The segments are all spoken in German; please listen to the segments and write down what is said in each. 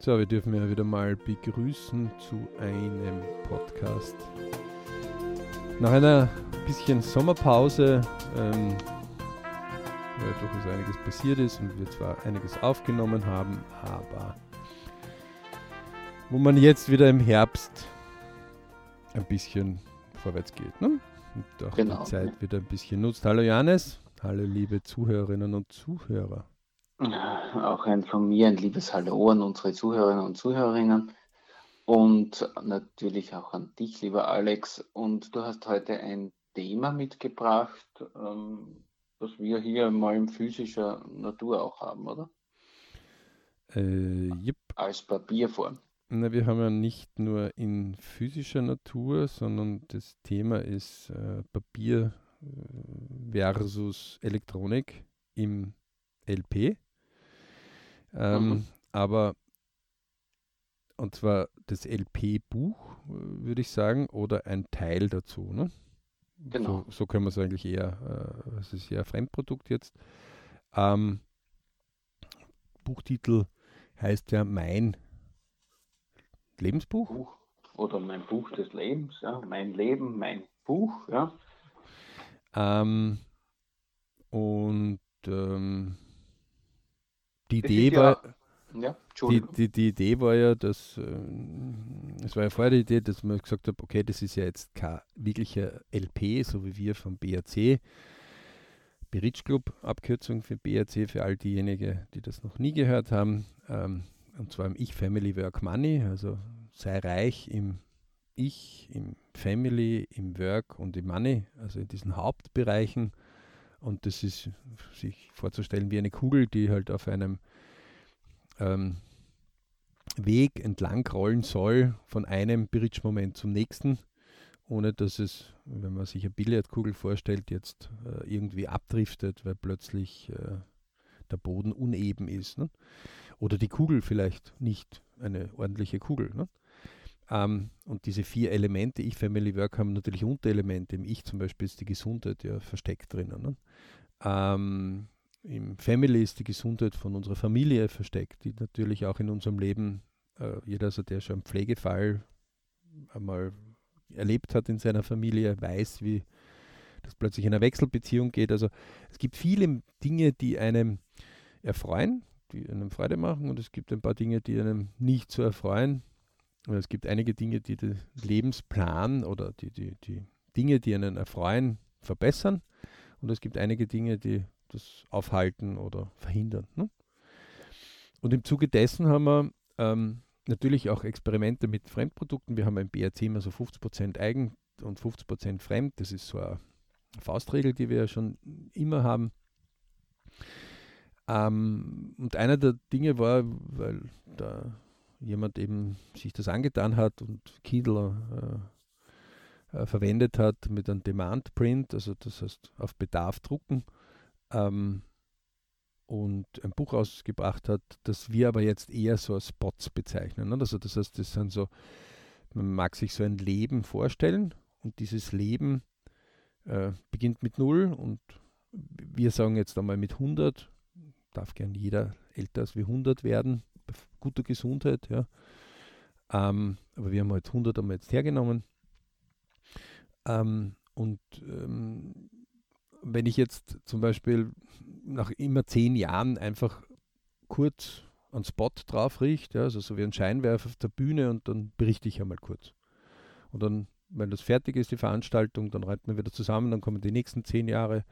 So, wir dürfen ja wieder mal begrüßen zu einem Podcast. Nach einer bisschen Sommerpause, ähm, weil durchaus einiges passiert ist und wir zwar einiges aufgenommen haben, aber wo man jetzt wieder im Herbst ein bisschen vorwärts geht ne? und auch genau. die Zeit wieder ein bisschen nutzt. Hallo Janis, hallo liebe Zuhörerinnen und Zuhörer. Auch ein von mir ein liebes Hallo an unsere Zuhörerinnen und Zuhörerinnen und natürlich auch an dich, lieber Alex. Und du hast heute ein Thema mitgebracht, ähm, das wir hier mal in physischer Natur auch haben, oder? Äh, yep. Als Papierform. Na, wir haben ja nicht nur in physischer Natur, sondern das Thema ist äh, Papier äh, versus Elektronik im LP. Ähm, mhm. Aber, und zwar das LP-Buch, würde ich sagen, oder ein Teil dazu. Ne? Genau. So, so können wir es eigentlich eher, äh, es ist eher ein Fremdprodukt jetzt. Ähm, Buchtitel heißt ja Mein Lebensbuch. Buch oder mein Buch des Lebens, ja. Mein Leben, mein Buch, ja. Ähm, und ähm, die Idee war. Ja, die, die, die Idee war ja, dass äh, es war ja vorher die Idee, dass man gesagt hat, okay, das ist ja jetzt kein wirklicher LP, so wie wir vom BRC, Berich Club, Abkürzung für BRC, für all diejenigen, die das noch nie gehört haben, ähm, und zwar im Ich Family Work Money, also sei reich im Ich, im Family, im Work und im Money, also in diesen Hauptbereichen und das ist sich vorzustellen wie eine Kugel, die halt auf einem ähm, Weg entlang rollen soll, von einem Bridge-Moment zum nächsten, ohne dass es, wenn man sich eine Billardkugel vorstellt, jetzt äh, irgendwie abdriftet, weil plötzlich äh, der Boden uneben ist. Ne? Oder die Kugel vielleicht nicht eine ordentliche Kugel. Ne? Ähm, und diese vier Elemente, Ich, Family, Work, haben natürlich Unterelemente. Im Ich zum Beispiel ist die Gesundheit ja versteckt drinnen. Ne? Ähm, Im Family ist die Gesundheit von unserer Familie versteckt, die natürlich auch in unserem Leben, äh, jeder, also der schon einen Pflegefall einmal erlebt hat in seiner Familie, weiß, wie das plötzlich in einer Wechselbeziehung geht. Also es gibt viele Dinge, die einem erfreuen, die einem Freude machen und es gibt ein paar Dinge, die einem nicht so erfreuen, es gibt einige Dinge, die den Lebensplan oder die, die, die Dinge, die einen erfreuen, verbessern. Und es gibt einige Dinge, die das aufhalten oder verhindern. Ne? Und im Zuge dessen haben wir ähm, natürlich auch Experimente mit Fremdprodukten. Wir haben im BRC immer so 50% eigen und 50% fremd. Das ist so eine Faustregel, die wir ja schon immer haben. Ähm, und einer der Dinge war, weil da jemand eben sich das angetan hat und Kindle äh, äh, verwendet hat mit einem Demand Print, also das heißt auf Bedarf drucken ähm, und ein Buch ausgebracht hat, das wir aber jetzt eher so als Spots bezeichnen. Ne? Also das heißt, das sind so, man mag sich so ein Leben vorstellen und dieses Leben äh, beginnt mit Null und wir sagen jetzt einmal mit 100, darf gern jeder älter als wir 100 werden, guter Gesundheit. Ja. Ähm, aber wir haben halt 100 haben wir jetzt hergenommen. Ähm, und ähm, wenn ich jetzt zum Beispiel nach immer zehn Jahren einfach kurz einen Spot drauf rieche, ja, also so wie ein Scheinwerfer auf der Bühne und dann berichte ich einmal kurz. Und dann, wenn das fertig ist, die Veranstaltung, dann reiten wir wieder zusammen, dann kommen die nächsten zehn Jahre.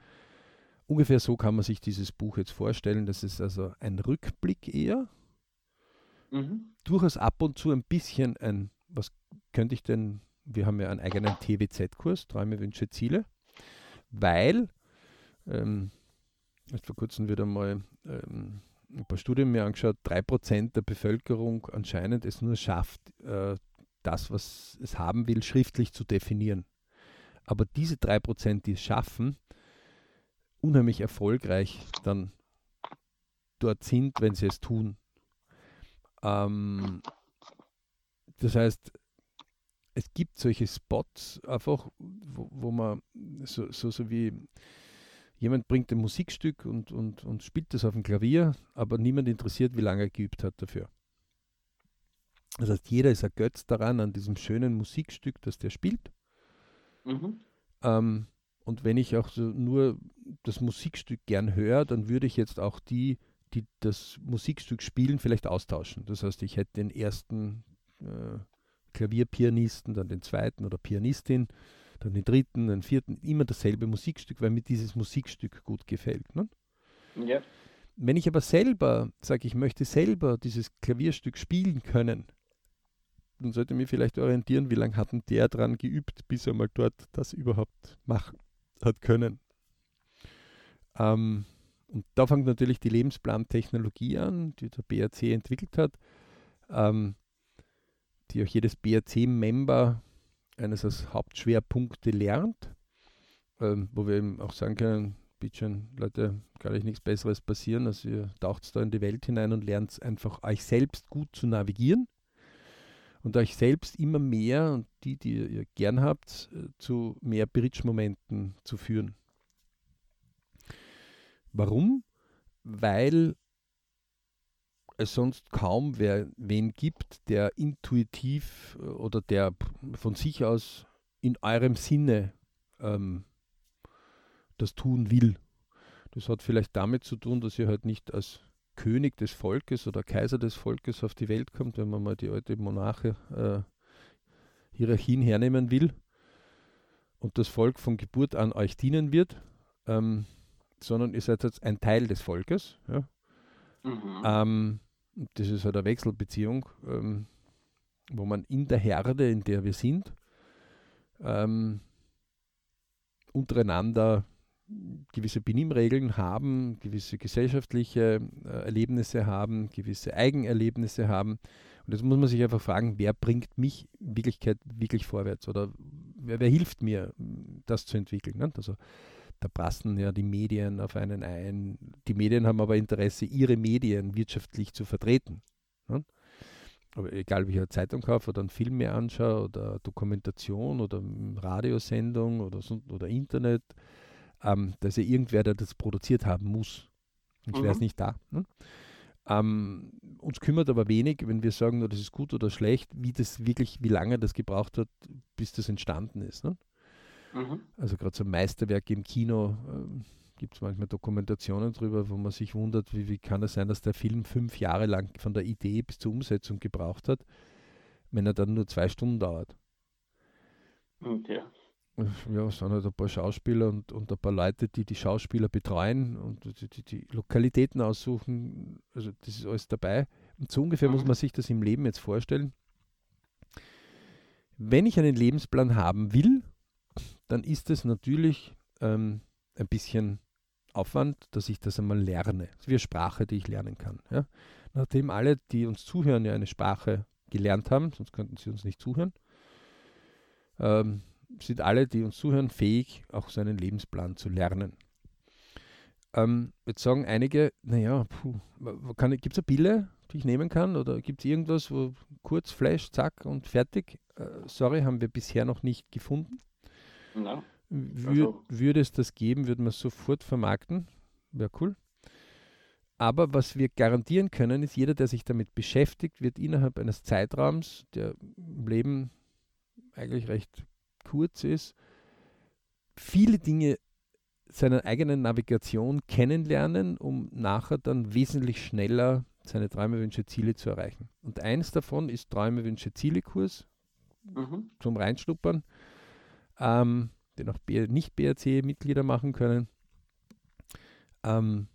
Ungefähr so kann man sich dieses Buch jetzt vorstellen. Das ist also ein Rückblick eher, Mhm. Durchaus ab und zu ein bisschen ein, was könnte ich denn, wir haben ja einen eigenen TWZ-Kurs, Träume, Wünsche, Ziele, weil, ähm, erst vor kurzem wieder mal ähm, ein paar Studien mir angeschaut, 3% der Bevölkerung anscheinend es nur schafft, äh, das, was es haben will, schriftlich zu definieren. Aber diese 3%, die es schaffen, unheimlich erfolgreich dann dort sind, wenn sie es tun. Ähm, das heißt, es gibt solche Spots einfach, wo, wo man so, so, so wie jemand bringt ein Musikstück und, und, und spielt das auf dem Klavier, aber niemand interessiert, wie lange er geübt hat dafür. Das heißt, jeder ist ergötzt daran, an diesem schönen Musikstück, das der spielt. Mhm. Ähm, und wenn ich auch so nur das Musikstück gern höre, dann würde ich jetzt auch die, die das Musikstück spielen, vielleicht austauschen. Das heißt, ich hätte den ersten äh, Klavierpianisten, dann den zweiten oder Pianistin, dann den dritten, den vierten, immer dasselbe Musikstück, weil mir dieses Musikstück gut gefällt. Ne? Ja. Wenn ich aber selber sage, ich möchte selber dieses Klavierstück spielen können, dann sollte ich mich vielleicht orientieren, wie lange hat denn der dran geübt, bis er mal dort das überhaupt machen hat können. Ähm, und da fängt natürlich die Lebensplantechnologie an, die der BRC entwickelt hat, ähm, die auch jedes BRC-Member eines als Hauptschwerpunkte lernt, ähm, wo wir eben auch sagen können, bitte Leute, kann euch nichts Besseres passieren, als ihr taucht da in die Welt hinein und lernt einfach euch selbst gut zu navigieren und euch selbst immer mehr und die, die ihr gern habt, äh, zu mehr Bridge-Momenten zu führen. Warum? Weil es sonst kaum wer, wen gibt, der intuitiv äh, oder der von sich aus in eurem Sinne ähm, das tun will. Das hat vielleicht damit zu tun, dass ihr halt nicht als König des Volkes oder Kaiser des Volkes auf die Welt kommt, wenn man mal die alte Monarche äh, hernehmen will und das Volk von Geburt an euch dienen wird, ähm, sondern ihr seid jetzt ein Teil des Volkes. Ja? Mhm. Ähm, das ist halt eine Wechselbeziehung, ähm, wo man in der Herde, in der wir sind, ähm, untereinander gewisse Benimmregeln haben, gewisse gesellschaftliche äh, Erlebnisse haben, gewisse Eigenerlebnisse haben. Und jetzt muss man sich einfach fragen, wer bringt mich in Wirklichkeit wirklich vorwärts oder wer, wer hilft mir, das zu entwickeln. Ne? Also da prassen ja die Medien auf einen ein. Die Medien haben aber Interesse, ihre Medien wirtschaftlich zu vertreten. Ne? Aber egal, ob ich eine Zeitung kaufe oder einen Film mir anschaue oder Dokumentation oder Radiosendung oder, oder Internet, ähm, dass ja irgendwer, der das produziert haben muss. Ich mhm. wäre es nicht da. Ne? Ähm, uns kümmert aber wenig, wenn wir sagen, oh, das ist gut oder schlecht, wie das wirklich, wie lange das gebraucht hat, bis das entstanden ist. Ne? Mhm. Also gerade so Meisterwerke im Kino äh, gibt es manchmal Dokumentationen darüber, wo man sich wundert, wie, wie kann es sein, dass der Film fünf Jahre lang von der Idee bis zur Umsetzung gebraucht hat, wenn er dann nur zwei Stunden dauert. Okay ja, es sind halt ein paar Schauspieler und, und ein paar Leute, die die Schauspieler betreuen und die, die, die Lokalitäten aussuchen. Also das ist alles dabei. Und so ungefähr muss mhm. man sich das im Leben jetzt vorstellen. Wenn ich einen Lebensplan haben will, dann ist es natürlich ähm, ein bisschen Aufwand, dass ich das einmal lerne. Das ist wie eine Sprache, die ich lernen kann. Ja? Nachdem alle, die uns zuhören, ja eine Sprache gelernt haben, sonst könnten sie uns nicht zuhören, ähm, sind alle, die uns zuhören, fähig, auch seinen Lebensplan zu lernen. Ähm, jetzt sagen einige, naja, gibt es eine Pille, die ich nehmen kann? Oder gibt es irgendwas, wo kurz, Flash, zack und fertig? Äh, sorry, haben wir bisher noch nicht gefunden. Wür also. Würde es das geben, würden wir es sofort vermarkten. Wäre cool. Aber was wir garantieren können, ist, jeder, der sich damit beschäftigt, wird innerhalb eines Zeitraums, der im Leben eigentlich recht kurz ist, viele Dinge seiner eigenen Navigation kennenlernen, um nachher dann wesentlich schneller seine Träume, Wünsche, Ziele zu erreichen. Und eins davon ist Träume, Wünsche, Ziele-Kurs mhm. zum Reinschnuppern, ähm, den auch nicht BRC-Mitglieder machen können. Ähm,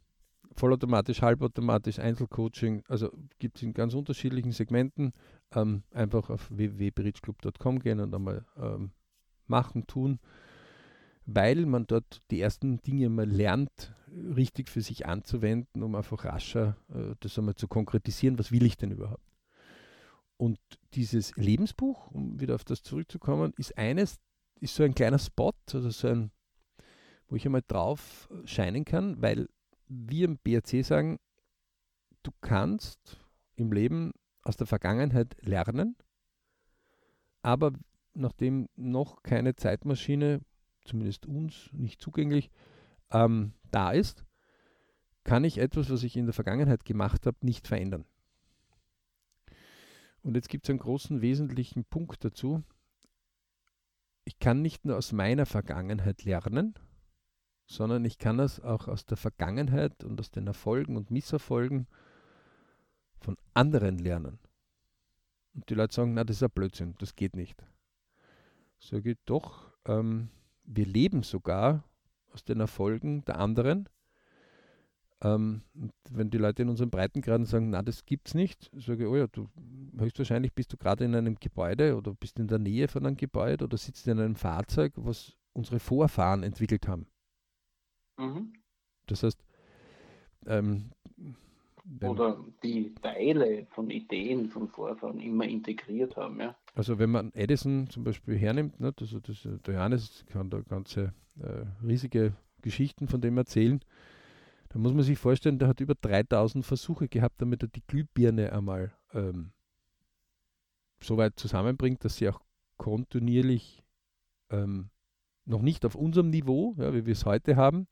vollautomatisch, halbautomatisch, Einzelcoaching, also gibt es in ganz unterschiedlichen Segmenten. Ähm, einfach auf www.bridgeclub.com gehen und einmal ähm, machen, tun, weil man dort die ersten Dinge mal lernt, richtig für sich anzuwenden, um einfach rascher äh, das einmal zu konkretisieren, was will ich denn überhaupt. Und dieses Lebensbuch, um wieder auf das zurückzukommen, ist eines, ist so ein kleiner Spot, also so ein, wo ich einmal drauf scheinen kann, weil wir im BRC sagen, du kannst im Leben aus der Vergangenheit lernen, aber nachdem noch keine Zeitmaschine, zumindest uns nicht zugänglich, ähm, da ist, kann ich etwas, was ich in der Vergangenheit gemacht habe, nicht verändern. Und jetzt gibt es einen großen wesentlichen Punkt dazu. Ich kann nicht nur aus meiner Vergangenheit lernen, sondern ich kann das auch aus der Vergangenheit und aus den Erfolgen und Misserfolgen von anderen lernen. Und die Leute sagen, na, das ist ein Blödsinn, das geht nicht. Sage ich doch, ähm, wir leben sogar aus den Erfolgen der anderen. Ähm, wenn die Leute in unseren Breitengraden sagen, na, das gibt's nicht, sage ich, oh ja, du höchstwahrscheinlich bist du gerade in einem Gebäude oder bist in der Nähe von einem Gebäude oder sitzt in einem Fahrzeug, was unsere Vorfahren entwickelt haben. Mhm. Das heißt, ähm, oder die Teile von Ideen von Vorfahren immer integriert haben. Ja. Also wenn man Edison zum Beispiel hernimmt, ne, also das, der Johannes kann da ganze äh, riesige Geschichten von dem erzählen, da muss man sich vorstellen, der hat über 3000 Versuche gehabt, damit er die Glühbirne einmal ähm, so weit zusammenbringt, dass sie auch kontinuierlich ähm, noch nicht auf unserem Niveau, ja, wie wir es heute haben,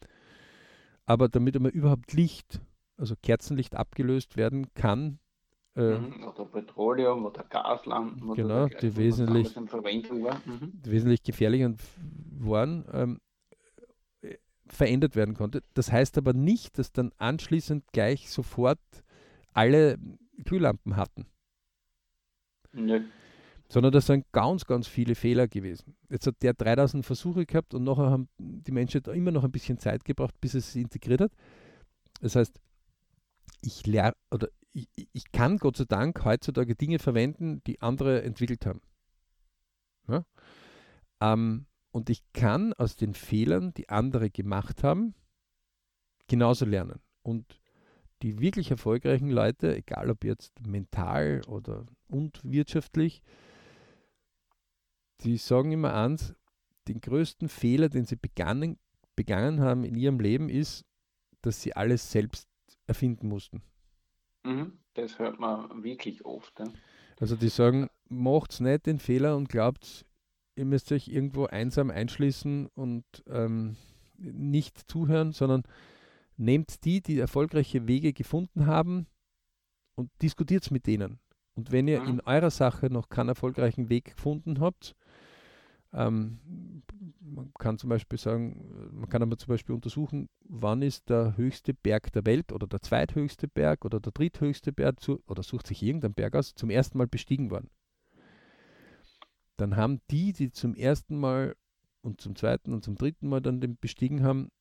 aber damit einmal überhaupt Licht also Kerzenlicht abgelöst werden kann. Äh, mhm, oder Petroleum oder Gaslampen. Genau, oder die, wesentlich, mhm. die wesentlich gefährlicher waren, ähm, verändert werden konnte. Das heißt aber nicht, dass dann anschließend gleich sofort alle Glühlampen hatten. Nö. Sondern das sind ganz, ganz viele Fehler gewesen. Jetzt hat der 3000 Versuche gehabt und nachher haben die Menschen immer noch ein bisschen Zeit gebraucht, bis es integriert hat. Das heißt, ich lerne oder ich, ich, kann Gott sei Dank heutzutage Dinge verwenden, die andere entwickelt haben. Ja? Ähm, und ich kann aus den Fehlern, die andere gemacht haben, genauso lernen. Und die wirklich erfolgreichen Leute, egal ob jetzt mental oder und wirtschaftlich, die sagen immer eins, den größten Fehler, den sie begangen, begangen haben in ihrem Leben, ist, dass sie alles selbst erfinden mussten. Mhm, das hört man wirklich oft. Ja. Also die sagen, macht's nicht den Fehler und glaubt, ihr müsst euch irgendwo einsam einschließen und ähm, nicht zuhören, sondern nehmt die, die erfolgreiche Wege gefunden haben und diskutiert mit denen. Und wenn ihr mhm. in eurer Sache noch keinen erfolgreichen Weg gefunden habt, ähm, man kann zum Beispiel sagen, man kann aber zum Beispiel untersuchen, wann ist der höchste Berg der Welt oder der zweithöchste Berg oder der dritthöchste Berg zu, oder sucht sich irgendein Berg aus, zum ersten Mal bestiegen worden. Dann haben die, die zum ersten Mal und zum zweiten und zum dritten Mal dann den bestiegen haben,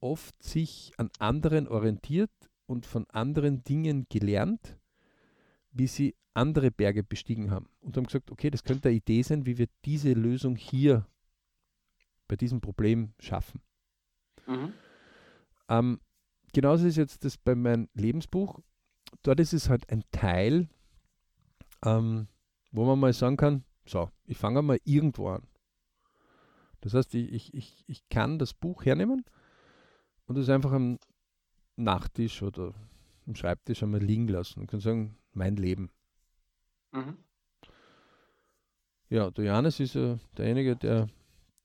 oft sich an anderen orientiert und von anderen Dingen gelernt, wie sie andere Berge bestiegen haben und haben gesagt, okay, das könnte eine Idee sein, wie wir diese Lösung hier bei diesem Problem schaffen. Mhm. Ähm, genauso ist jetzt das bei meinem Lebensbuch. Dort ist es halt ein Teil, ähm, wo man mal sagen kann, so, ich fange mal irgendwo an. Das heißt, ich, ich, ich kann das Buch hernehmen und es einfach am Nachttisch oder am Schreibtisch einmal liegen lassen und kann sagen, mein Leben. Mhm. Ja, der Johannes ist ja derjenige, der,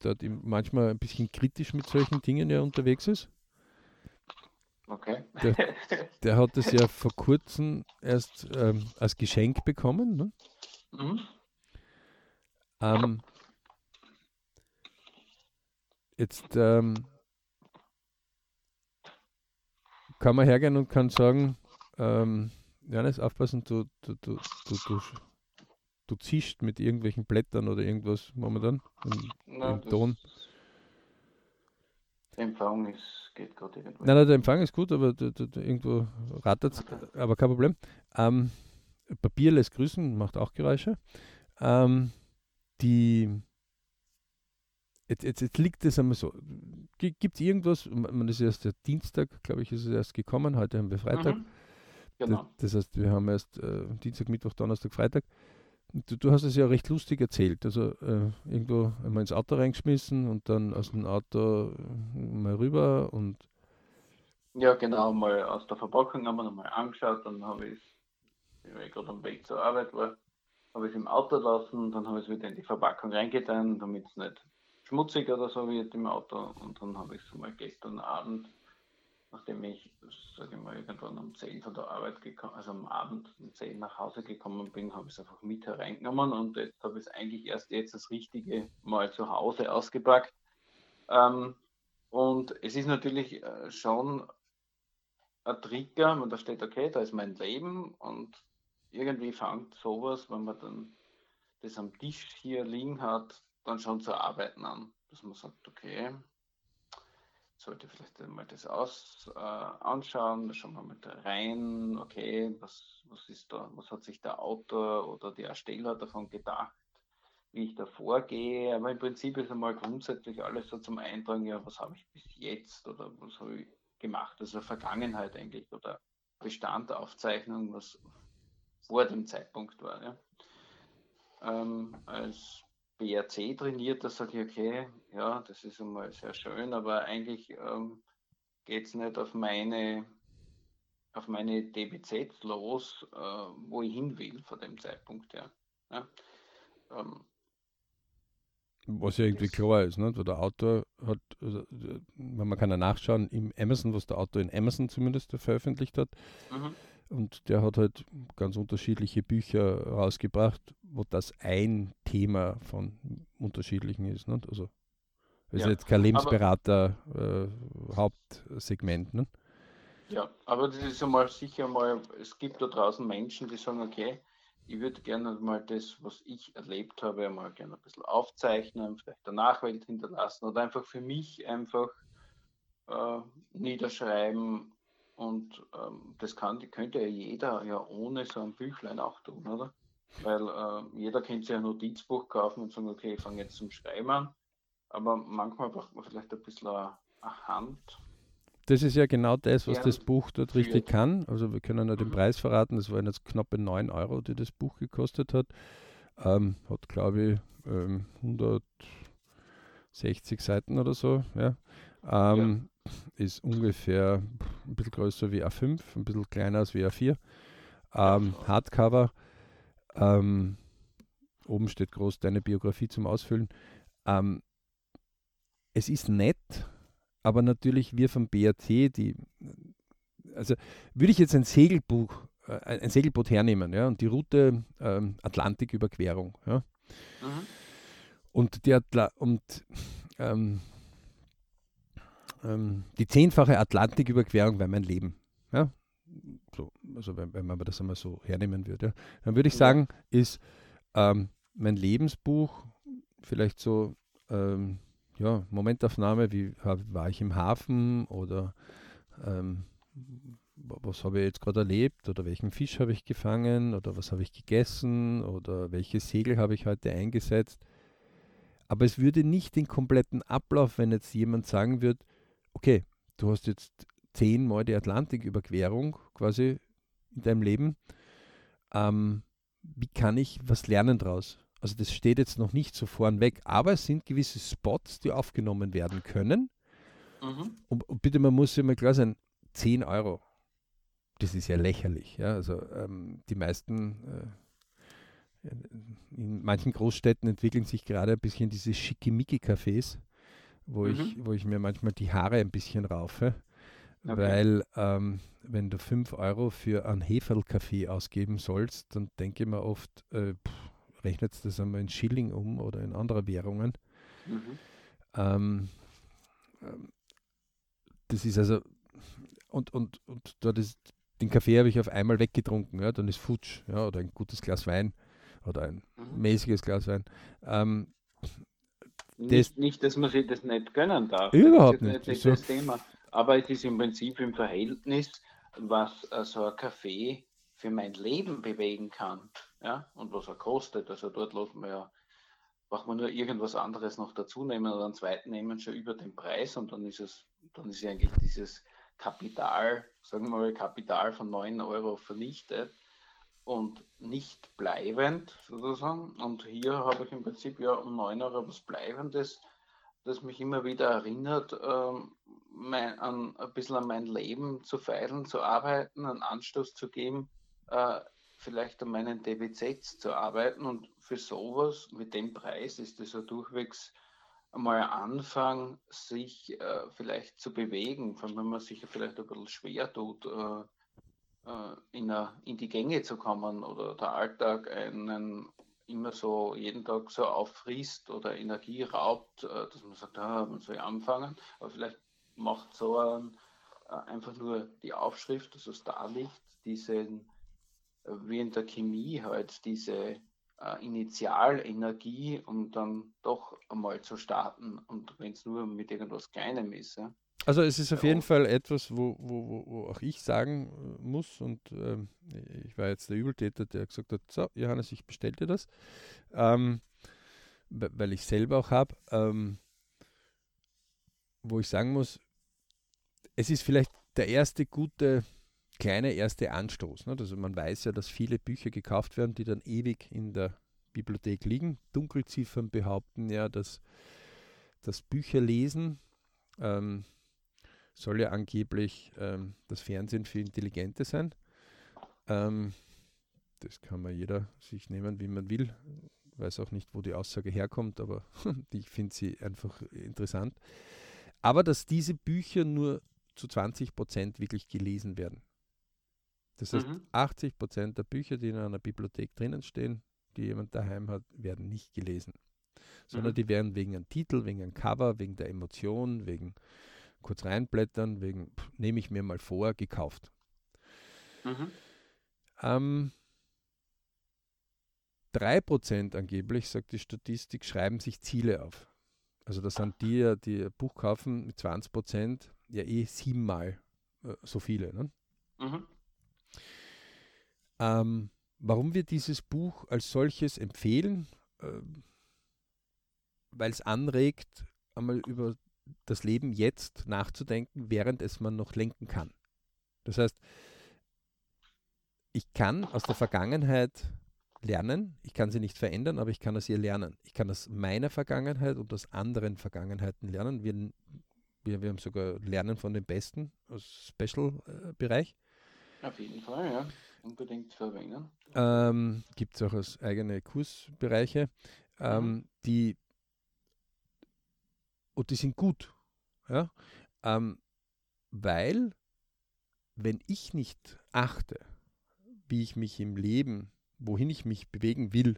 der manchmal ein bisschen kritisch mit solchen Dingen ja unterwegs ist. Okay. Der, der hat es ja vor kurzem erst ähm, als Geschenk bekommen. Ne? Mhm. Ähm, jetzt ähm, kann man hergehen und kann sagen, ähm, Johannes, aufpassen, du, du, du, du, du, du ziehst mit irgendwelchen Blättern oder irgendwas momentan im, Na, im Ton. Der Empfang ist, geht gerade irgendwo. Nein, nein, der Empfang ist gut, aber du, du, irgendwo rattert es, okay. aber kein Problem. Ähm, Papier lässt grüßen, macht auch Geräusche. Ähm, die Jetzt, jetzt, jetzt, liegt es einmal so. Gibt es irgendwas, man ist erst der Dienstag, glaube ich, ist es erst gekommen, heute haben wir Freitag. Mhm. Genau. Das, heißt, wir haben erst äh, Dienstag, Mittwoch, Donnerstag, Freitag. Du, du, hast es ja recht lustig erzählt. Also äh, irgendwo einmal ins Auto reingeschmissen und dann aus dem Auto äh, mal rüber und. Ja, genau, mal aus der Verpackung haben wir nochmal angeschaut, dann habe ich es, wenn ich gerade am Weg zur Arbeit war, habe ich es im Auto lassen, dann habe ich es wieder in die Verpackung reingetan, damit es nicht schmutzig oder so wird im Auto und dann habe ich es mal gestern Abend nachdem ich, sage ich mal, irgendwann um 10 von der Arbeit gekommen, also am Abend um 10 nach Hause gekommen bin, habe ich es einfach mit hereingenommen und jetzt habe ich es eigentlich erst jetzt das Richtige mal zu Hause ausgepackt. Ähm, und es ist natürlich äh, schon ein Trigger, wenn da steht, okay, da ist mein Leben und irgendwie fängt sowas, wenn man dann das am Tisch hier liegen hat, dann schon zu arbeiten an. Dass man sagt, okay, sollte vielleicht mal das aus äh, anschauen, da schauen wir mal da rein, okay, was, was ist da, was hat sich der Autor oder der Ersteller davon gedacht, wie ich da vorgehe. Aber im Prinzip ist einmal grundsätzlich alles so zum Eintragen, ja, was habe ich bis jetzt oder was habe ich gemacht, also Vergangenheit eigentlich oder Bestand Aufzeichnung, was vor dem Zeitpunkt war. Ja. Ähm, als BRC trainiert, da sage ich, okay, ja, das ist einmal sehr schön, aber eigentlich ähm, geht es nicht auf meine, auf meine DBZ los, äh, wo ich hin will von dem Zeitpunkt her. Ja. Ähm, was ja irgendwie klar ist, ne? der Autor hat, also, man kann ja nachschauen im Amazon, was der Autor in Amazon zumindest veröffentlicht hat. Mhm. Und der hat halt ganz unterschiedliche Bücher rausgebracht, wo das ein Thema von unterschiedlichen ist. Nicht? Also ist ja, jetzt kein Lebensberater äh, Hauptsegment. Ne? Ja, aber das ist einmal sicher mal, es gibt da draußen Menschen, die sagen, okay, ich würde gerne mal das, was ich erlebt habe, mal gerne ein bisschen aufzeichnen, vielleicht der Nachwelt hinterlassen oder einfach für mich einfach äh, niederschreiben, und ähm, das kann, könnte ja jeder ja ohne so ein Büchlein auch tun, oder? Weil äh, jeder kennt sich ein Notizbuch kaufen und sagen, okay, ich fange jetzt zum Schreiben an. Aber manchmal braucht man vielleicht ein bisschen eine, Hand. Das ist ja genau das, was das Buch dort richtig kann. Also wir können ja den mhm. Preis verraten. Das waren jetzt knappe 9 Euro, die das Buch gekostet hat. Ähm, hat, glaube ich, ähm, 160 Seiten oder so. Ja. Ähm, ja. Ist ungefähr ein bisschen größer wie A5, ein bisschen kleiner als wie A4. Ähm, Hardcover. Ähm, oben steht groß deine Biografie zum Ausfüllen. Ähm, es ist nett, aber natürlich wir vom BAT, die, also würde ich jetzt ein Segelbuch, äh, ein Segelboot hernehmen, ja, und die Route ähm, Atlantiküberquerung, ja. Mhm. Und die Atla und ähm, ähm, die zehnfache Atlantiküberquerung wäre mein Leben. Ja? So, also wenn, wenn, man das einmal so hernehmen würde. Ja? Dann würde ich sagen, ist ähm, mein Lebensbuch vielleicht so ähm, ja, Momentaufnahme, wie war ich im Hafen oder ähm, was habe ich jetzt gerade erlebt oder welchen Fisch habe ich gefangen oder was habe ich gegessen oder welche Segel habe ich heute eingesetzt. Aber es würde nicht den kompletten Ablauf, wenn jetzt jemand sagen würde, okay, du hast jetzt zehnmal die Atlantiküberquerung quasi in deinem Leben. Ähm, wie kann ich was lernen daraus? Also das steht jetzt noch nicht so vornweg, aber es sind gewisse Spots, die aufgenommen werden können. Mhm. Und, und, bitte, man muss ja mal klar sein, 10 Euro, das ist ja lächerlich. Ja? Also ähm, die meisten, äh, in manchen Großstädten entwickeln sich gerade ein bisschen diese Schickimicki-Cafés wo, mhm. ich, wo ich mir manchmal die Haare ein bisschen raufe. Okay. Weil ähm, wenn du 5 Euro für einen Heferlkaffee ausgeben sollst, dann denke ich mir oft, äh, rechnet das einmal in Schilling um oder in andere Währungen. Mhm. Ähm, ähm, das ist also, und, und, und dort ist, den Kaffee habe ich auf einmal weggetrunken, ja, dann ist Futsch, ja, oder ein gutes Glas Wein oder ein mhm. mäßiges Glas Wein. Ähm, nicht, nicht, dass man sich das nicht gönnen darf. Überhaupt nicht. Das ist nicht das Thema. Aber es ist im Prinzip im Verhältnis, was so ein Kaffee für mein Leben bewegen kann. Ja? Und was er kostet. Also dort lässt man ja, braucht man nur irgendwas anderes noch dazu nehmen oder einen zweiten nehmen, schon über den Preis und dann ist es, dann ist eigentlich dieses Kapital, sagen wir mal, Kapital von 9 Euro vernichtet und nicht bleibend sozusagen. Und hier habe ich im Prinzip ja um 9 Euro was Bleibendes, das mich immer wieder erinnert, ähm, mein, an, ein bisschen an mein Leben zu feilen, zu arbeiten, einen Anstoß zu geben, äh, vielleicht an meinen DBZs zu arbeiten. Und für sowas mit dem Preis ist das ja durchwegs mal anfangen, sich äh, vielleicht zu bewegen, vor wenn man sich vielleicht ein bisschen schwer tut, äh, in, a, in die Gänge zu kommen oder der Alltag einen immer so jeden Tag so auffrisst oder Energie raubt, äh, dass man sagt, ah, man soll anfangen, aber vielleicht macht so ein, äh, einfach nur die Aufschrift, also es da liegt, diesen, wie in der Chemie halt, diese äh, Initialenergie, um dann doch einmal zu starten und wenn es nur mit irgendwas Kleinem ist. Ja. Also es ist auf jeden Fall etwas, wo, wo, wo auch ich sagen äh, muss und ähm, ich war jetzt der Übeltäter, der gesagt hat, so Johannes, ich bestelle dir das, ähm, weil ich selber auch habe, ähm, wo ich sagen muss, es ist vielleicht der erste gute kleine erste Anstoß. Ne? Also man weiß ja, dass viele Bücher gekauft werden, die dann ewig in der Bibliothek liegen. Dunkelziffern behaupten ja, dass das Bücherlesen ähm, soll ja angeblich ähm, das Fernsehen für Intelligente sein. Ähm, das kann man jeder sich nehmen, wie man will. Ich weiß auch nicht, wo die Aussage herkommt, aber ich finde sie einfach interessant. Aber dass diese Bücher nur zu 20 Prozent wirklich gelesen werden. Das heißt, mhm. 80 Prozent der Bücher, die in einer Bibliothek drinnen stehen, die jemand daheim hat, werden nicht gelesen. Sondern mhm. die werden wegen einem Titel, wegen einem Cover, wegen der Emotion, wegen kurz reinblättern, wegen, nehme ich mir mal vor, gekauft. Mhm. Ähm, 3% angeblich, sagt die Statistik, schreiben sich Ziele auf. Also das sind die, die ein Buch kaufen mit 20%, ja eh siebenmal äh, so viele. Ne? Mhm. Ähm, warum wir dieses Buch als solches empfehlen? Äh, Weil es anregt, einmal über das Leben jetzt nachzudenken, während es man noch lenken kann. Das heißt, ich kann aus der Vergangenheit lernen, ich kann sie nicht verändern, aber ich kann aus ihr lernen. Ich kann aus meiner Vergangenheit und aus anderen Vergangenheiten lernen. Wir, wir, wir haben sogar Lernen von den Besten aus Special-Bereich. Auf jeden Fall, ja. Unbedingt verwenden. Ähm, Gibt es auch als eigene Kursbereiche, ähm, mhm. die und die sind gut. Ja? Ähm, weil, wenn ich nicht achte, wie ich mich im Leben, wohin ich mich bewegen will,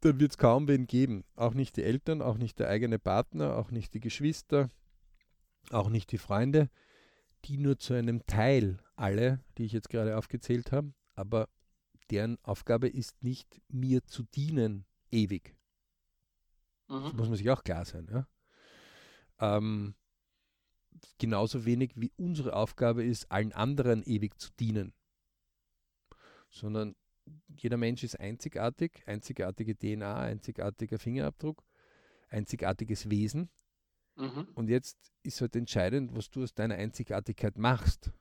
dann wird es kaum wen geben. Auch nicht die Eltern, auch nicht der eigene Partner, auch nicht die Geschwister, auch nicht die Freunde, die nur zu einem Teil, alle, die ich jetzt gerade aufgezählt habe, aber deren Aufgabe ist nicht, mir zu dienen ewig. Mhm. Das muss man sich auch klar sein. Ja? Ähm, genauso wenig wie unsere Aufgabe ist, allen anderen ewig zu dienen. Sondern jeder Mensch ist einzigartig, einzigartige DNA, einzigartiger Fingerabdruck, einzigartiges Wesen. Mhm. Und jetzt ist halt entscheidend, was du aus deiner Einzigartigkeit machst.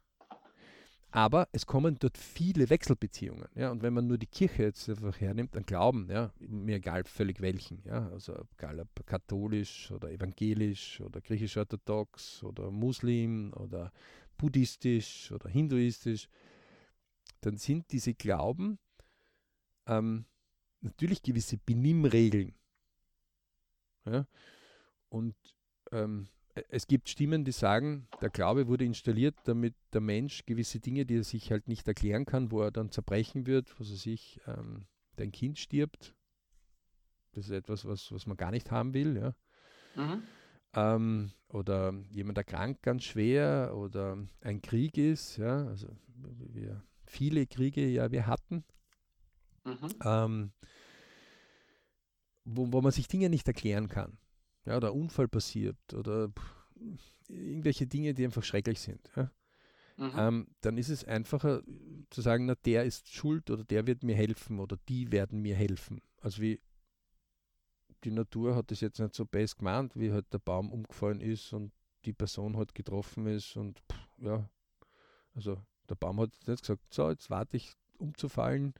Aber es kommen dort viele Wechselbeziehungen. Ja? Und wenn man nur die Kirche jetzt einfach hernimmt, dann Glauben, ja, mir egal völlig welchen, ja, also egal ob katholisch oder evangelisch oder griechisch-orthodox oder Muslim oder buddhistisch oder hinduistisch, dann sind diese Glauben ähm, natürlich gewisse Benimmregeln. Ja? Und ähm, es gibt Stimmen, die sagen, der Glaube wurde installiert, damit der Mensch gewisse Dinge, die er sich halt nicht erklären kann, wo er dann zerbrechen wird, was er sich, ähm, dein Kind stirbt. Das ist etwas, was, was man gar nicht haben will, ja. Mhm. Ähm, oder jemand erkrankt ganz schwer oder ein Krieg ist, ja, also wir viele Kriege ja wir hatten, mhm. ähm, wo, wo man sich Dinge nicht erklären kann ja, oder Unfall passiert oder irgendwelche Dinge, die einfach schrecklich sind, ja, mhm. ähm, dann ist es einfacher zu sagen, na, der ist schuld oder der wird mir helfen oder die werden mir helfen. Also wie die Natur hat das jetzt nicht so best gemeint, wie halt der Baum umgefallen ist und die Person halt getroffen ist und pff, ja, also der Baum hat nicht gesagt, so, jetzt warte ich umzufallen,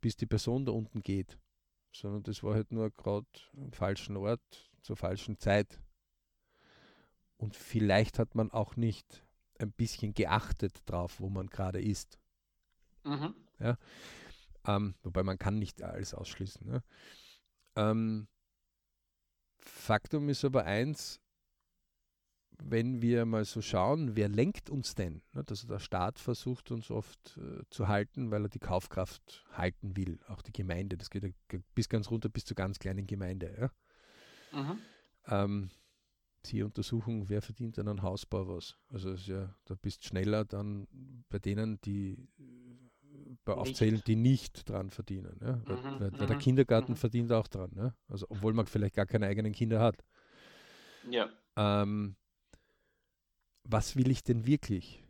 bis die Person da unten geht, sondern das war halt nur gerade am falschen Ort, zur falschen Zeit. Und vielleicht hat man auch nicht ein bisschen geachtet drauf, wo man gerade ist. Mhm. Ja? Ähm, wobei man kann nicht alles ausschließen. Ne? Ähm, Faktum ist aber eins, wenn wir mal so schauen, wer lenkt uns denn? Also der Staat versucht uns oft äh, zu halten, weil er die Kaufkraft halten will. Auch die Gemeinde, das geht ja bis ganz runter bis zur ganz kleinen Gemeinde. Ja? Mhm. Ähm, die Untersuchung, wer verdient an einem Hausbau was. Also ja, da bist schneller dann bei denen, die bei aufzählen, die nicht dran verdienen. Ja? Mhm, weil, weil der mhm, Kindergarten mhm. verdient auch dran. Ja? Also obwohl man vielleicht gar keine eigenen Kinder hat. Ja. Ähm, was will ich denn wirklich?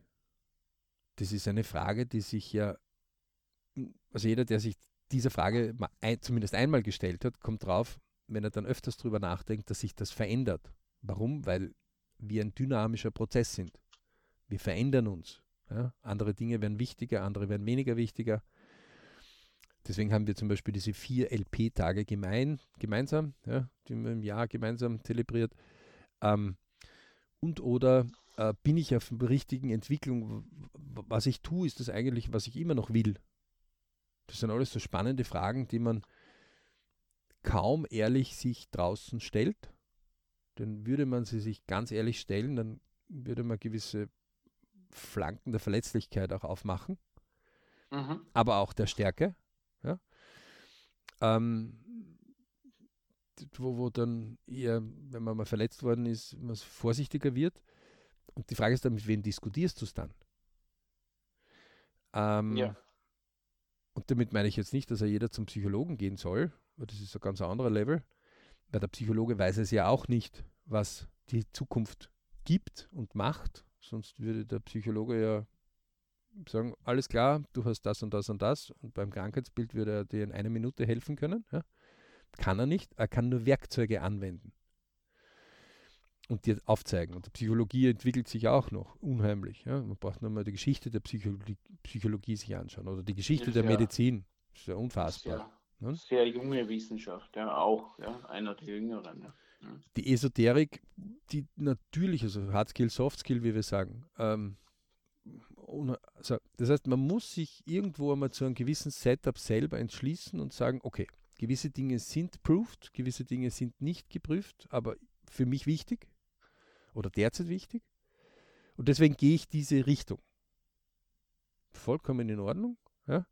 Das ist eine Frage, die sich ja, also jeder, der sich dieser Frage ein, zumindest einmal gestellt hat, kommt drauf, wenn er dann öfters darüber nachdenkt, dass sich das verändert. Warum? Weil wir ein dynamischer Prozess sind. Wir verändern uns. Ja? Andere Dinge werden wichtiger, andere werden weniger wichtiger. Deswegen haben wir zum Beispiel diese vier LP-Tage gemein, gemeinsam, ja, die man im Jahr gemeinsam zelebriert. Ähm, und oder äh, bin ich auf der richtigen Entwicklung? Was ich tue, ist das eigentlich, was ich immer noch will? Das sind alles so spannende Fragen, die man kaum ehrlich sich draußen stellt. Denn würde man sie sich ganz ehrlich stellen, dann würde man gewisse Flanken der Verletzlichkeit auch aufmachen, mhm. aber auch der Stärke. Ja? Ähm, wo, wo dann eher, wenn man mal verletzt worden ist, man vorsichtiger wird. Und die Frage ist dann, mit wem diskutierst du es dann? Ähm, ja. Und damit meine ich jetzt nicht, dass er jeder zum Psychologen gehen soll, das ist ein ganz anderer Level, weil der Psychologe weiß es ja auch nicht, was die Zukunft gibt und macht, sonst würde der Psychologe ja sagen, alles klar, du hast das und das und das und beim Krankheitsbild würde er dir in einer Minute helfen können. Ja? Kann er nicht, er kann nur Werkzeuge anwenden und dir aufzeigen. Und die Psychologie entwickelt sich auch noch unheimlich. Ja? Man braucht nur mal die Geschichte der Psychologie, Psychologie sich anschauen oder die Geschichte der Medizin. Das ist ja unfassbar. Sehr, ne? sehr junge Wissenschaft, ja, auch ja, einer der jüngeren. Ja. Die Esoterik, die natürlich, also Hard Skill, Soft Skill, wie wir sagen, ähm, also, das heißt, man muss sich irgendwo einmal zu einem gewissen Setup selber entschließen und sagen, okay, gewisse Dinge sind proved, gewisse Dinge sind nicht geprüft, aber für mich wichtig oder derzeit wichtig. Und deswegen gehe ich diese Richtung. Vollkommen in Ordnung. Ja.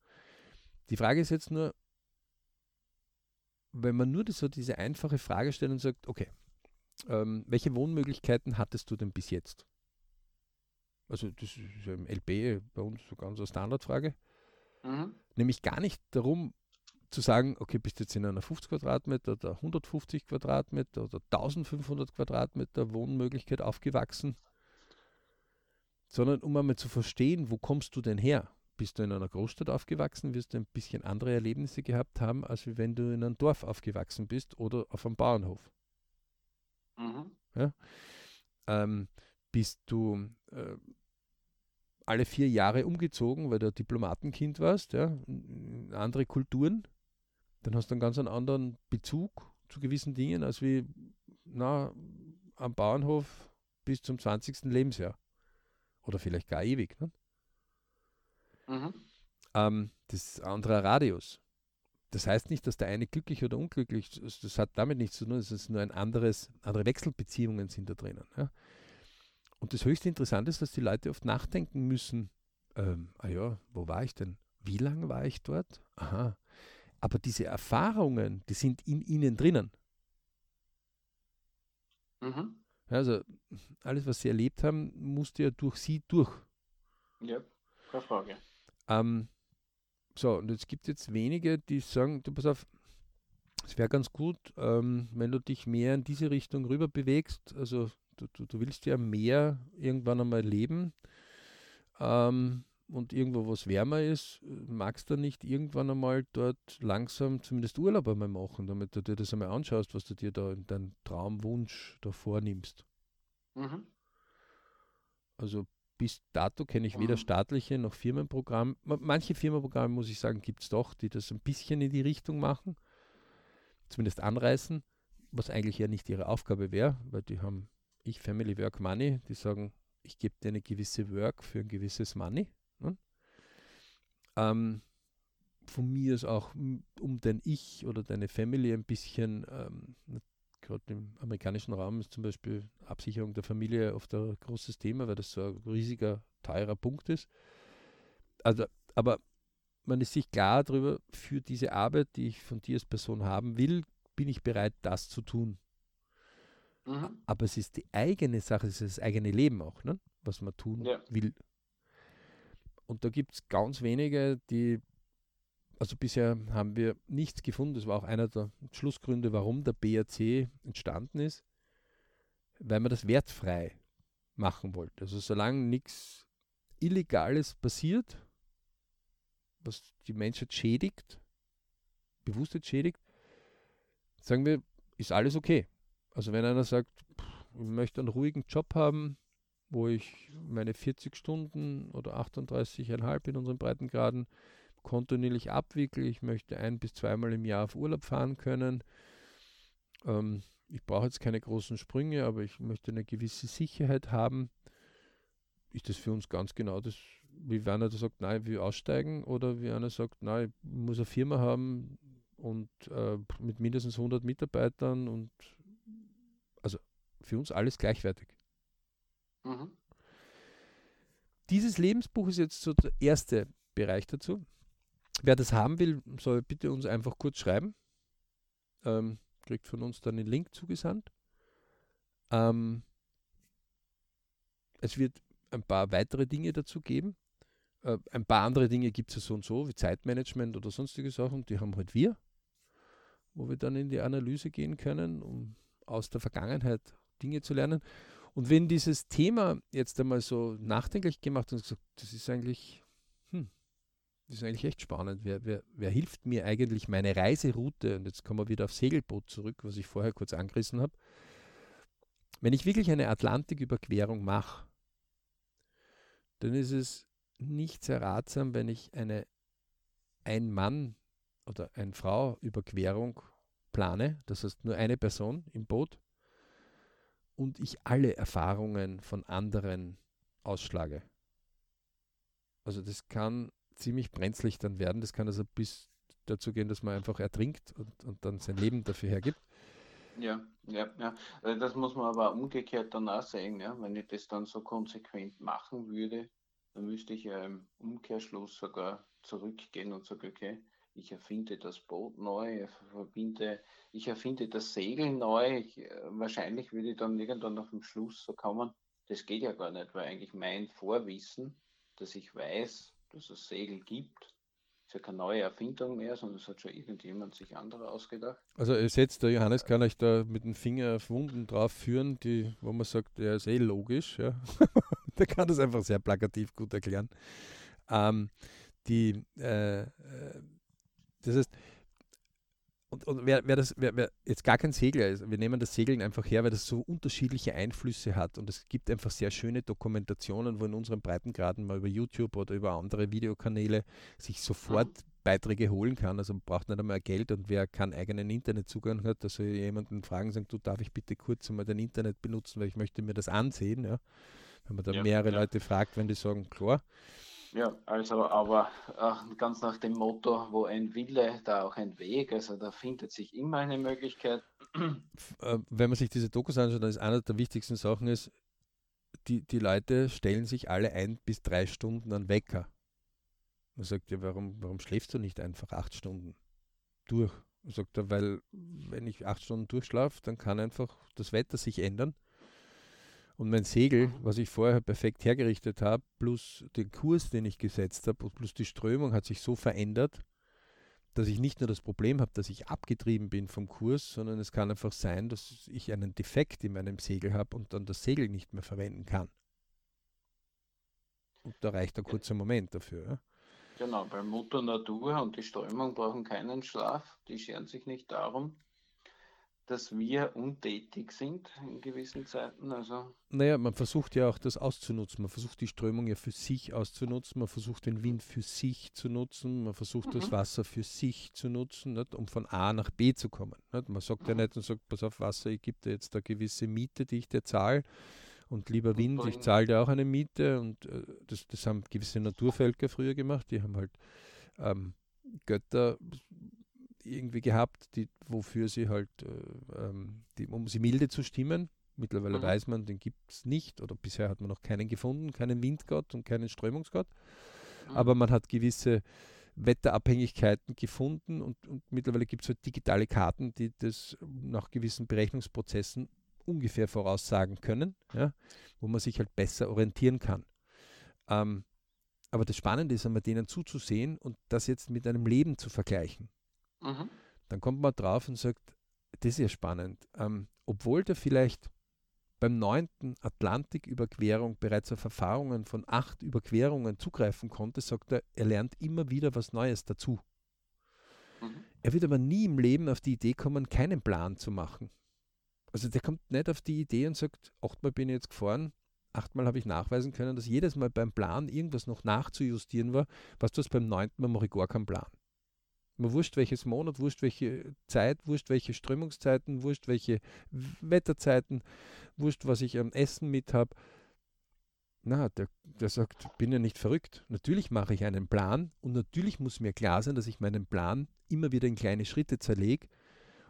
Die Frage ist jetzt nur, wenn man nur so diese einfache Frage stellt und sagt, okay, ähm, welche Wohnmöglichkeiten hattest du denn bis jetzt? Also das ist im LB bei uns so ganz eine Standardfrage. Mhm. Nämlich gar nicht darum zu sagen, okay, bist du jetzt in einer 50 Quadratmeter oder 150 Quadratmeter oder 1500 Quadratmeter Wohnmöglichkeit aufgewachsen, sondern um einmal zu verstehen, wo kommst du denn her? Bist du in einer Großstadt aufgewachsen, wirst du ein bisschen andere Erlebnisse gehabt haben, als wenn du in einem Dorf aufgewachsen bist oder auf einem Bauernhof. Mhm. Ja? Ähm, bist du äh, alle vier Jahre umgezogen, weil du Diplomatenkind warst, ja? andere Kulturen, dann hast du einen ganz anderen Bezug zu gewissen Dingen, als wie na, am Bauernhof bis zum 20. Lebensjahr. Oder vielleicht gar ewig. Ne? Mhm. Ähm, das ist ein anderer Radius. Das heißt nicht, dass der eine glücklich oder unglücklich ist. Das hat damit nichts zu tun. Es ist nur ein anderes, andere Wechselbeziehungen sind da drinnen. Ja? Und das höchst Interessante ist, dass die Leute oft nachdenken müssen, ähm, ah ja, wo war ich denn? Wie lange war ich dort? Aha. Aber diese Erfahrungen, die sind in ihnen drinnen. Mhm. Also alles, was sie erlebt haben, musste ja durch sie durch. Ja, keine Frage. Ähm, so, und es gibt jetzt wenige, die sagen, du pass auf, es wäre ganz gut, ähm, wenn du dich mehr in diese Richtung rüber bewegst. Also du, du, du willst ja mehr irgendwann einmal leben ähm, und irgendwo was wärmer ist, magst du nicht irgendwann einmal dort langsam zumindest Urlaub einmal machen, damit du dir das einmal anschaust, was du dir da in deinem Traumwunsch da vornimmst. Mhm. Also bis dato kenne ich weder mhm. staatliche noch Firmenprogramme. Manche Firmenprogramme, muss ich sagen, gibt es doch, die das ein bisschen in die Richtung machen, zumindest anreißen, was eigentlich ja nicht ihre Aufgabe wäre, weil die haben ich Family Work Money, die sagen, ich gebe dir eine gewisse Work für ein gewisses Money. Ne? Ähm, von mir ist auch, um dein Ich oder deine Family ein bisschen ähm, gerade im amerikanischen Raum ist zum Beispiel Absicherung der Familie oft ein großes Thema, weil das so ein riesiger, teurer Punkt ist. Also, aber man ist sich klar darüber, für diese Arbeit, die ich von dir als Person haben will, bin ich bereit, das zu tun. Mhm. Aber es ist die eigene Sache, es ist das eigene Leben auch, ne? was man tun ja. will. Und da gibt es ganz wenige, die, also bisher haben wir nichts gefunden, das war auch einer der Schlussgründe, warum der BRC entstanden ist, weil man das wertfrei machen wollte. Also solange nichts Illegales passiert, was die Menschheit schädigt, bewusst schädigt, sagen wir, ist alles okay. Also wenn einer sagt, ich möchte einen ruhigen Job haben, wo ich meine 40 Stunden oder 38,5 in unseren Breitengraden kontinuierlich abwickle, ich möchte ein bis zweimal im Jahr auf Urlaub fahren können. Ähm, ich brauche jetzt keine großen Sprünge, aber ich möchte eine gewisse Sicherheit haben. Ist das für uns ganz genau das, wie einer sagt, nein, ich will aussteigen oder wie einer sagt, nein, ich muss eine Firma haben und äh, mit mindestens 100 Mitarbeitern und also für uns alles gleichwertig. Mhm. Dieses Lebensbuch ist jetzt so der erste Bereich dazu. Wer das haben will, soll bitte uns einfach kurz schreiben. Ähm, kriegt von uns dann den Link zugesandt. Ähm, es wird ein paar weitere Dinge dazu geben. Äh, ein paar andere Dinge gibt es so und so, wie Zeitmanagement oder sonstige Sachen, die haben halt wir, wo wir dann in die Analyse gehen können, um aus der Vergangenheit Dinge zu lernen. Und wenn dieses Thema jetzt einmal so nachdenklich gemacht und gesagt, das ist eigentlich, das ist eigentlich echt spannend. Wer, wer, wer hilft mir eigentlich meine Reiseroute? Und jetzt kommen wir wieder auf Segelboot zurück, was ich vorher kurz angerissen habe. Wenn ich wirklich eine Atlantiküberquerung mache, dann ist es nicht sehr ratsam, wenn ich eine Ein-Mann- oder Ein-Frau-Überquerung plane, das heißt nur eine Person im Boot, und ich alle Erfahrungen von anderen ausschlage. Also das kann ziemlich brenzlig dann werden. Das kann also bis dazu gehen, dass man einfach ertrinkt und, und dann sein Leben dafür hergibt. Ja, ja, ja. Also das muss man aber umgekehrt dann auch sehen. Ja? Wenn ich das dann so konsequent machen würde, dann müsste ich ja im Umkehrschluss sogar zurückgehen und sagen, okay, ich erfinde das Boot neu, verbinde, ich erfinde das Segel neu. Ich, äh, wahrscheinlich würde ich dann irgendwann auf dem Schluss so kommen, das geht ja gar nicht, weil eigentlich mein Vorwissen, dass ich weiß, dass es Segel gibt, ist ja keine neue Erfindung mehr, sondern es hat schon irgendjemand sich andere ausgedacht. Also seht, der Johannes kann euch da mit dem Finger auf Wunden drauf führen, die, wo man sagt, der ist eh logisch. Ja. der kann das einfach sehr plakativ gut erklären. Ähm, die äh, äh das heißt, und, und wer, wer, das, wer, wer, jetzt gar kein Segler ist, wir nehmen das Segeln einfach her, weil das so unterschiedliche Einflüsse hat und es gibt einfach sehr schöne Dokumentationen, wo in unseren Breitengraden mal über YouTube oder über andere Videokanäle sich sofort mhm. Beiträge holen kann. Also man braucht nicht einmal Geld und wer keinen eigenen Internetzugang hat, dass er jemanden fragen sagt, du darf ich bitte kurz einmal dein Internet benutzen, weil ich möchte mir das ansehen. Ja? Wenn man da ja, mehrere ja. Leute fragt, wenn die sagen, klar. Ja, also aber äh, ganz nach dem Motto, wo ein Wille, da auch ein Weg, also da findet sich immer eine Möglichkeit. Äh, wenn man sich diese Dokus anschaut, dann ist eine der wichtigsten Sachen ist, die, die Leute stellen sich alle ein bis drei Stunden an Wecker. Man sagt ja, warum, warum schläfst du nicht einfach acht Stunden durch? Sagt er, weil wenn ich acht Stunden durchschlafe, dann kann einfach das Wetter sich ändern und mein Segel, was ich vorher perfekt hergerichtet habe, plus den Kurs, den ich gesetzt habe, plus die Strömung hat sich so verändert, dass ich nicht nur das Problem habe, dass ich abgetrieben bin vom Kurs, sondern es kann einfach sein, dass ich einen Defekt in meinem Segel habe und dann das Segel nicht mehr verwenden kann. Und da reicht ein kurzer Moment dafür. Ja? Genau, weil Mutter Natur und die Strömung brauchen keinen Schlaf, die scheren sich nicht darum, dass wir untätig sind in gewissen Zeiten. Also naja, man versucht ja auch das auszunutzen. Man versucht die Strömung ja für sich auszunutzen. Man versucht den Wind für sich zu nutzen. Man versucht mhm. das Wasser für sich zu nutzen, nicht? um von A nach B zu kommen. Nicht? Man sagt mhm. ja nicht und sagt, pass auf, Wasser, ich gebe dir jetzt eine gewisse Miete, die ich dir zahle. Und lieber Wind, ich zahle dir auch eine Miete. Und äh, das, das haben gewisse Naturvölker früher gemacht. Die haben halt ähm, Götter irgendwie gehabt, die, wofür sie halt, äh, ähm, die, um sie milde zu stimmen. Mittlerweile mhm. weiß man, den gibt es nicht oder bisher hat man noch keinen gefunden, keinen Windgott und keinen Strömungsgott. Mhm. Aber man hat gewisse Wetterabhängigkeiten gefunden und, und mittlerweile gibt es halt digitale Karten, die das nach gewissen Berechnungsprozessen ungefähr voraussagen können, ja, wo man sich halt besser orientieren kann. Ähm, aber das Spannende ist einmal denen zuzusehen und das jetzt mit einem Leben zu vergleichen. Mhm. Dann kommt man drauf und sagt, das ist ja spannend. Ähm, obwohl der vielleicht beim neunten Atlantiküberquerung bereits auf Erfahrungen von acht Überquerungen zugreifen konnte, sagt er, er lernt immer wieder was Neues dazu. Mhm. Er wird aber nie im Leben auf die Idee kommen, keinen Plan zu machen. Also der kommt nicht auf die Idee und sagt, achtmal bin ich jetzt gefahren, achtmal habe ich nachweisen können, dass jedes Mal beim Plan irgendwas noch nachzujustieren war, was du beim neunten Mal mache ich gar keinen Plan. Mir wurscht welches Monat, wurscht welche Zeit, wurscht welche Strömungszeiten, wurscht welche Wetterzeiten, wurscht, was ich am Essen mit habe. Na, der, der sagt, bin ja nicht verrückt. Natürlich mache ich einen Plan und natürlich muss mir klar sein, dass ich meinen Plan immer wieder in kleine Schritte zerlege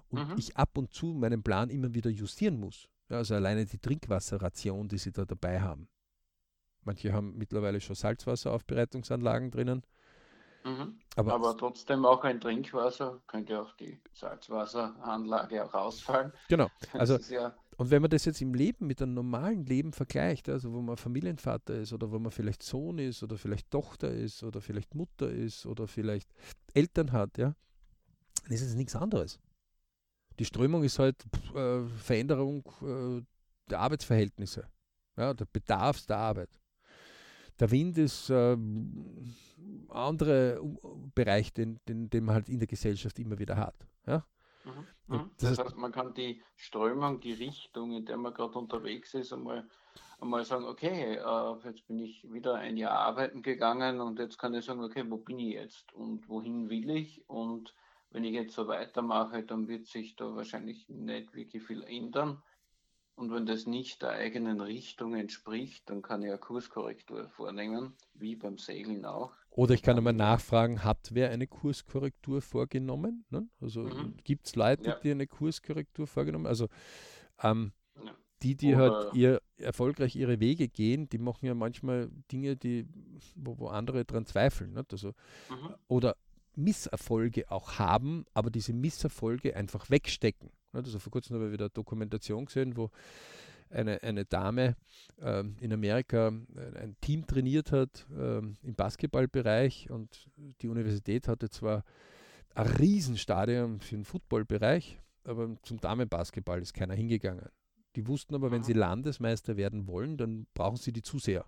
und mhm. ich ab und zu meinen Plan immer wieder justieren muss. Ja, also alleine die Trinkwasserration, die sie da dabei haben. Manche haben mittlerweile schon Salzwasseraufbereitungsanlagen drinnen. Mhm. Aber, Aber, trotzdem auch ein Trinkwasser, könnte auch die Salzwasseranlage auch ausfallen. Genau. Also, ja und wenn man das jetzt im Leben mit einem normalen Leben vergleicht, also wo man Familienvater ist oder wo man vielleicht Sohn ist oder vielleicht Tochter ist oder vielleicht Mutter ist oder vielleicht Eltern hat, ja, dann ist es nichts anderes. Die Strömung ist halt äh, Veränderung äh, der Arbeitsverhältnisse, ja, der Bedarf der Arbeit. Der Wind ist äh, andere Bereich, den, den, den man halt in der Gesellschaft immer wieder hat. Ja? Mhm. Mhm. Das, das heißt, man kann die Strömung, die Richtung, in der man gerade unterwegs ist, einmal, einmal sagen, okay, äh, jetzt bin ich wieder ein Jahr arbeiten gegangen und jetzt kann ich sagen, okay, wo bin ich jetzt und wohin will ich und wenn ich jetzt so weitermache, dann wird sich da wahrscheinlich nicht wirklich viel ändern. Und wenn das nicht der eigenen Richtung entspricht, dann kann ich eine Kurskorrektur vornehmen, wie beim Segeln auch. Oder ich kann einmal nachfragen, hat wer eine Kurskorrektur vorgenommen? Ne? Also mhm. gibt es Leute, ja. die eine Kurskorrektur vorgenommen haben? Also ähm, ja. die, die halt Oder halt ihr, erfolgreich ihre Wege gehen, die machen ja manchmal Dinge, die, wo, wo andere dran zweifeln. Nicht? Also, mhm. Oder Misserfolge auch haben, aber diese Misserfolge einfach wegstecken. Also vor kurzem habe ich wieder eine Dokumentation gesehen, wo eine, eine Dame ähm, in Amerika äh, ein Team trainiert hat ähm, im Basketballbereich und die Universität hatte zwar ein Riesenstadion für den Footballbereich, aber zum Damenbasketball ist keiner hingegangen. Die wussten aber, wenn sie Landesmeister werden wollen, dann brauchen sie die Zuseher.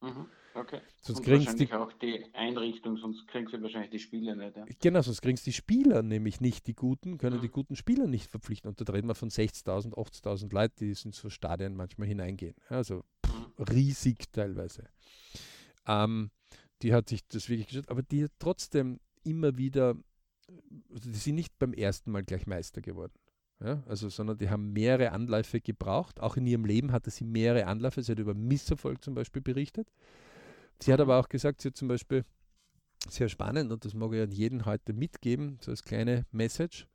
Mhm. Okay. Sonst und wahrscheinlich die, auch die Einrichtung, sonst kriegst du wahrscheinlich die Spieler nicht. Ja. Genau, sonst kriegst du die Spieler nämlich nicht, die guten, können mhm. die guten Spieler nicht verpflichten. Und da reden wir von 60.000, 80.000 Leuten, die in so Stadien manchmal hineingehen. Also mhm. riesig teilweise. Ähm, die hat sich das wirklich geschaut, aber die hat trotzdem immer wieder, also die sind nicht beim ersten Mal gleich Meister geworden. Ja, also, sondern die haben mehrere Anläufe gebraucht. Auch in ihrem Leben hatte sie mehrere Anläufe. Sie hat über Misserfolg zum Beispiel berichtet. Sie hat aber auch gesagt, sie hat zum Beispiel sehr spannend und das mag ich an jeden heute mitgeben, so als kleine Message.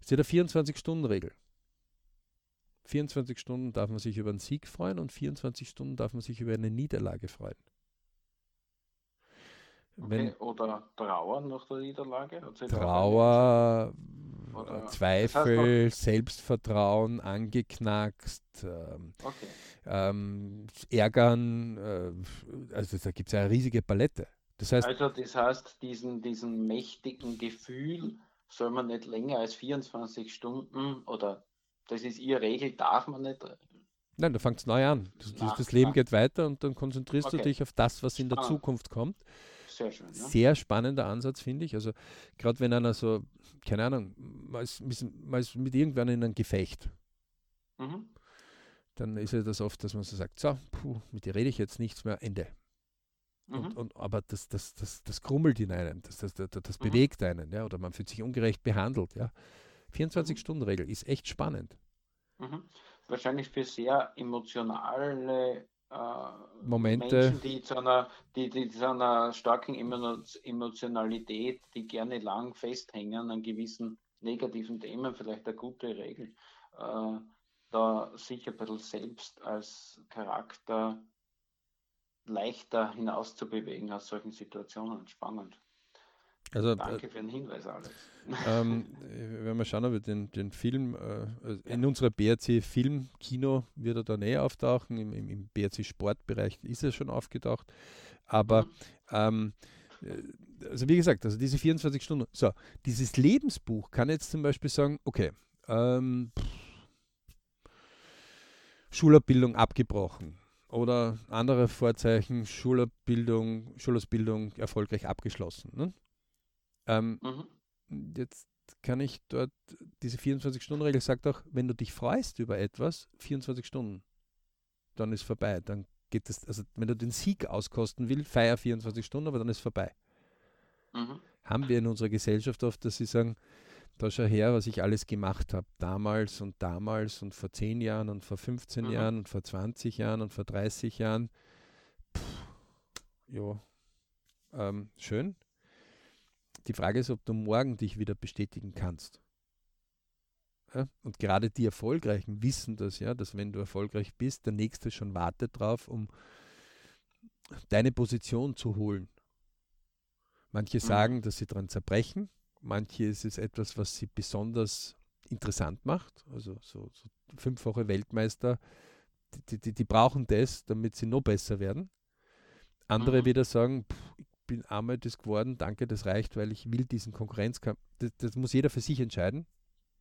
Sie hat eine 24-Stunden-Regel. 24 Stunden darf man sich über einen Sieg freuen und 24 Stunden darf man sich über eine Niederlage freuen. Okay, oder trauern nach der Niederlage? Trauer, oder Zweifel, das heißt Selbstvertrauen angeknackst, ähm, okay. ähm, Ärgern, äh, also da gibt es ja eine riesige Palette. Das heißt, also das heißt, diesen, diesen mächtigen Gefühl soll man nicht länger als 24 Stunden oder das ist ihre Regel, darf man nicht. Nein, da fängt es neu an. Das, das, das Leben geht weiter und dann konzentrierst okay. du dich auf das, was in der Zukunft kommt. Sehr schön. Ja? Sehr spannender Ansatz, finde ich. Also, gerade wenn einer so, keine Ahnung, mal ist, mit irgendwann in einem Gefecht. Mhm. Dann ist ja das oft, dass man so sagt: So, puh, mit dir rede ich jetzt nichts mehr, Ende. Mhm. Und, und, aber das, das, das, das krummelt in einem, das, das, das, das mhm. bewegt einen, ja, oder man fühlt sich ungerecht behandelt. Ja. 24-Stunden-Regel ist echt spannend. Mhm. Wahrscheinlich für sehr emotionale Momente. Menschen, die zu einer, die, die zu einer starken Emotionalität, die gerne lang festhängen an gewissen negativen Themen, vielleicht eine gute Regel, äh, da sich ein bisschen selbst als Charakter leichter hinauszubewegen aus solchen Situationen. Spannend. Also, äh, Danke für den Hinweis, Alex. Ähm, wenn wir schauen, ob wir den, den Film äh, also in unserer BRC Film Kino wird er da näher auftauchen. Im, im, im BRC Sportbereich ist er schon aufgetaucht. Aber mhm. ähm, äh, also wie gesagt, also diese 24 Stunden. So, dieses Lebensbuch kann jetzt zum Beispiel sagen, okay, ähm, Schulabbildung abgebrochen oder andere Vorzeichen, Schulabbildung, Schulausbildung erfolgreich abgeschlossen. Ne? Ähm, mhm. Jetzt kann ich dort, diese 24-Stunden-Regel sagt auch, wenn du dich freust über etwas, 24 Stunden, dann ist vorbei. Dann geht es, also wenn du den Sieg auskosten willst, feier 24 Stunden, aber dann ist vorbei. Mhm. Haben wir in unserer Gesellschaft oft, dass sie sagen, da schau her, was ich alles gemacht habe, damals und damals und vor 10 Jahren und vor 15 mhm. Jahren und vor 20 Jahren und vor 30 Jahren. Puh, ja, ähm, schön. Die Frage ist, ob du morgen dich wieder bestätigen kannst. Ja? Und gerade die Erfolgreichen wissen das, ja, dass wenn du erfolgreich bist, der Nächste schon wartet drauf, um deine Position zu holen. Manche mhm. sagen, dass sie daran zerbrechen, manche ist es etwas, was sie besonders interessant macht. Also so, so fünffache Weltmeister, die, die, die, brauchen das, damit sie noch besser werden. Andere mhm. wieder sagen, pff, bin einmal das geworden, danke, das reicht, weil ich will diesen Konkurrenzkampf. Das, das muss jeder für sich entscheiden.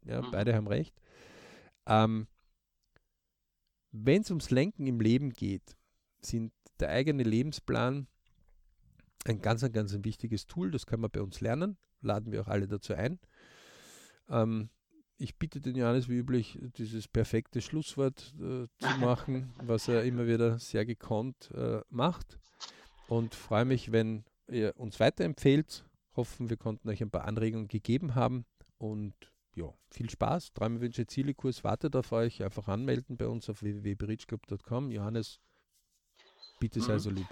Ja, mhm. beide haben recht. Ähm, Wenn es ums Lenken im Leben geht, sind der eigene Lebensplan ein ganz, ein ganz ein wichtiges Tool. Das kann man bei uns lernen. Laden wir auch alle dazu ein. Ähm, ich bitte den Johannes wie üblich, dieses perfekte Schlusswort äh, zu machen, was er immer wieder sehr gekonnt äh, macht. Und freue mich, wenn ihr uns weiterempfehlt. Hoffen, wir konnten euch ein paar Anregungen gegeben haben und ja, viel Spaß. Träumewünsche Ziele-Kurs wartet auf euch. Einfach anmelden bei uns auf www.berichclub.com. Johannes, bitte sei mhm. so lieb.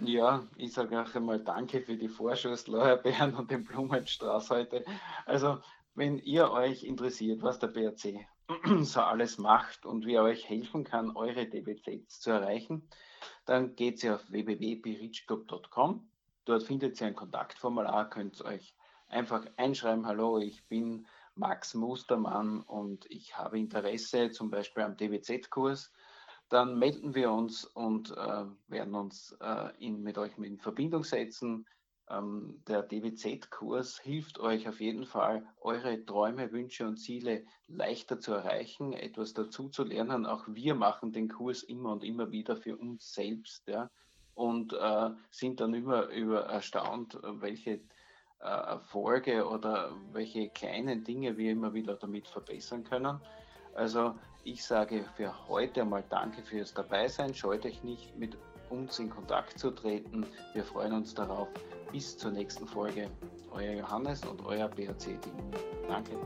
Ja, ich sage auch einmal Danke für die Vorschusslorbeeren und den Blumenstrauß heute. Also, wenn ihr euch interessiert, was der BRC so alles macht und wie er euch helfen kann, eure DBZs zu erreichen, dann geht ihr auf www.berichclub.com Dort findet ihr ein Kontaktformular, könnt euch einfach einschreiben, hallo, ich bin Max Mustermann und ich habe Interesse zum Beispiel am DWZ-Kurs. Dann melden wir uns und äh, werden uns äh, in, mit euch in Verbindung setzen. Ähm, der DWZ-Kurs hilft euch auf jeden Fall, eure Träume, Wünsche und Ziele leichter zu erreichen, etwas dazu zu lernen. Auch wir machen den Kurs immer und immer wieder für uns selbst. Ja und äh, sind dann immer über erstaunt, welche äh, Erfolge oder welche kleinen Dinge wir immer wieder damit verbessern können. Also ich sage für heute einmal Danke fürs Dabeisein. Scheut euch nicht, mit uns in Kontakt zu treten. Wir freuen uns darauf. Bis zur nächsten Folge. Euer Johannes und euer BRC-Team. Danke.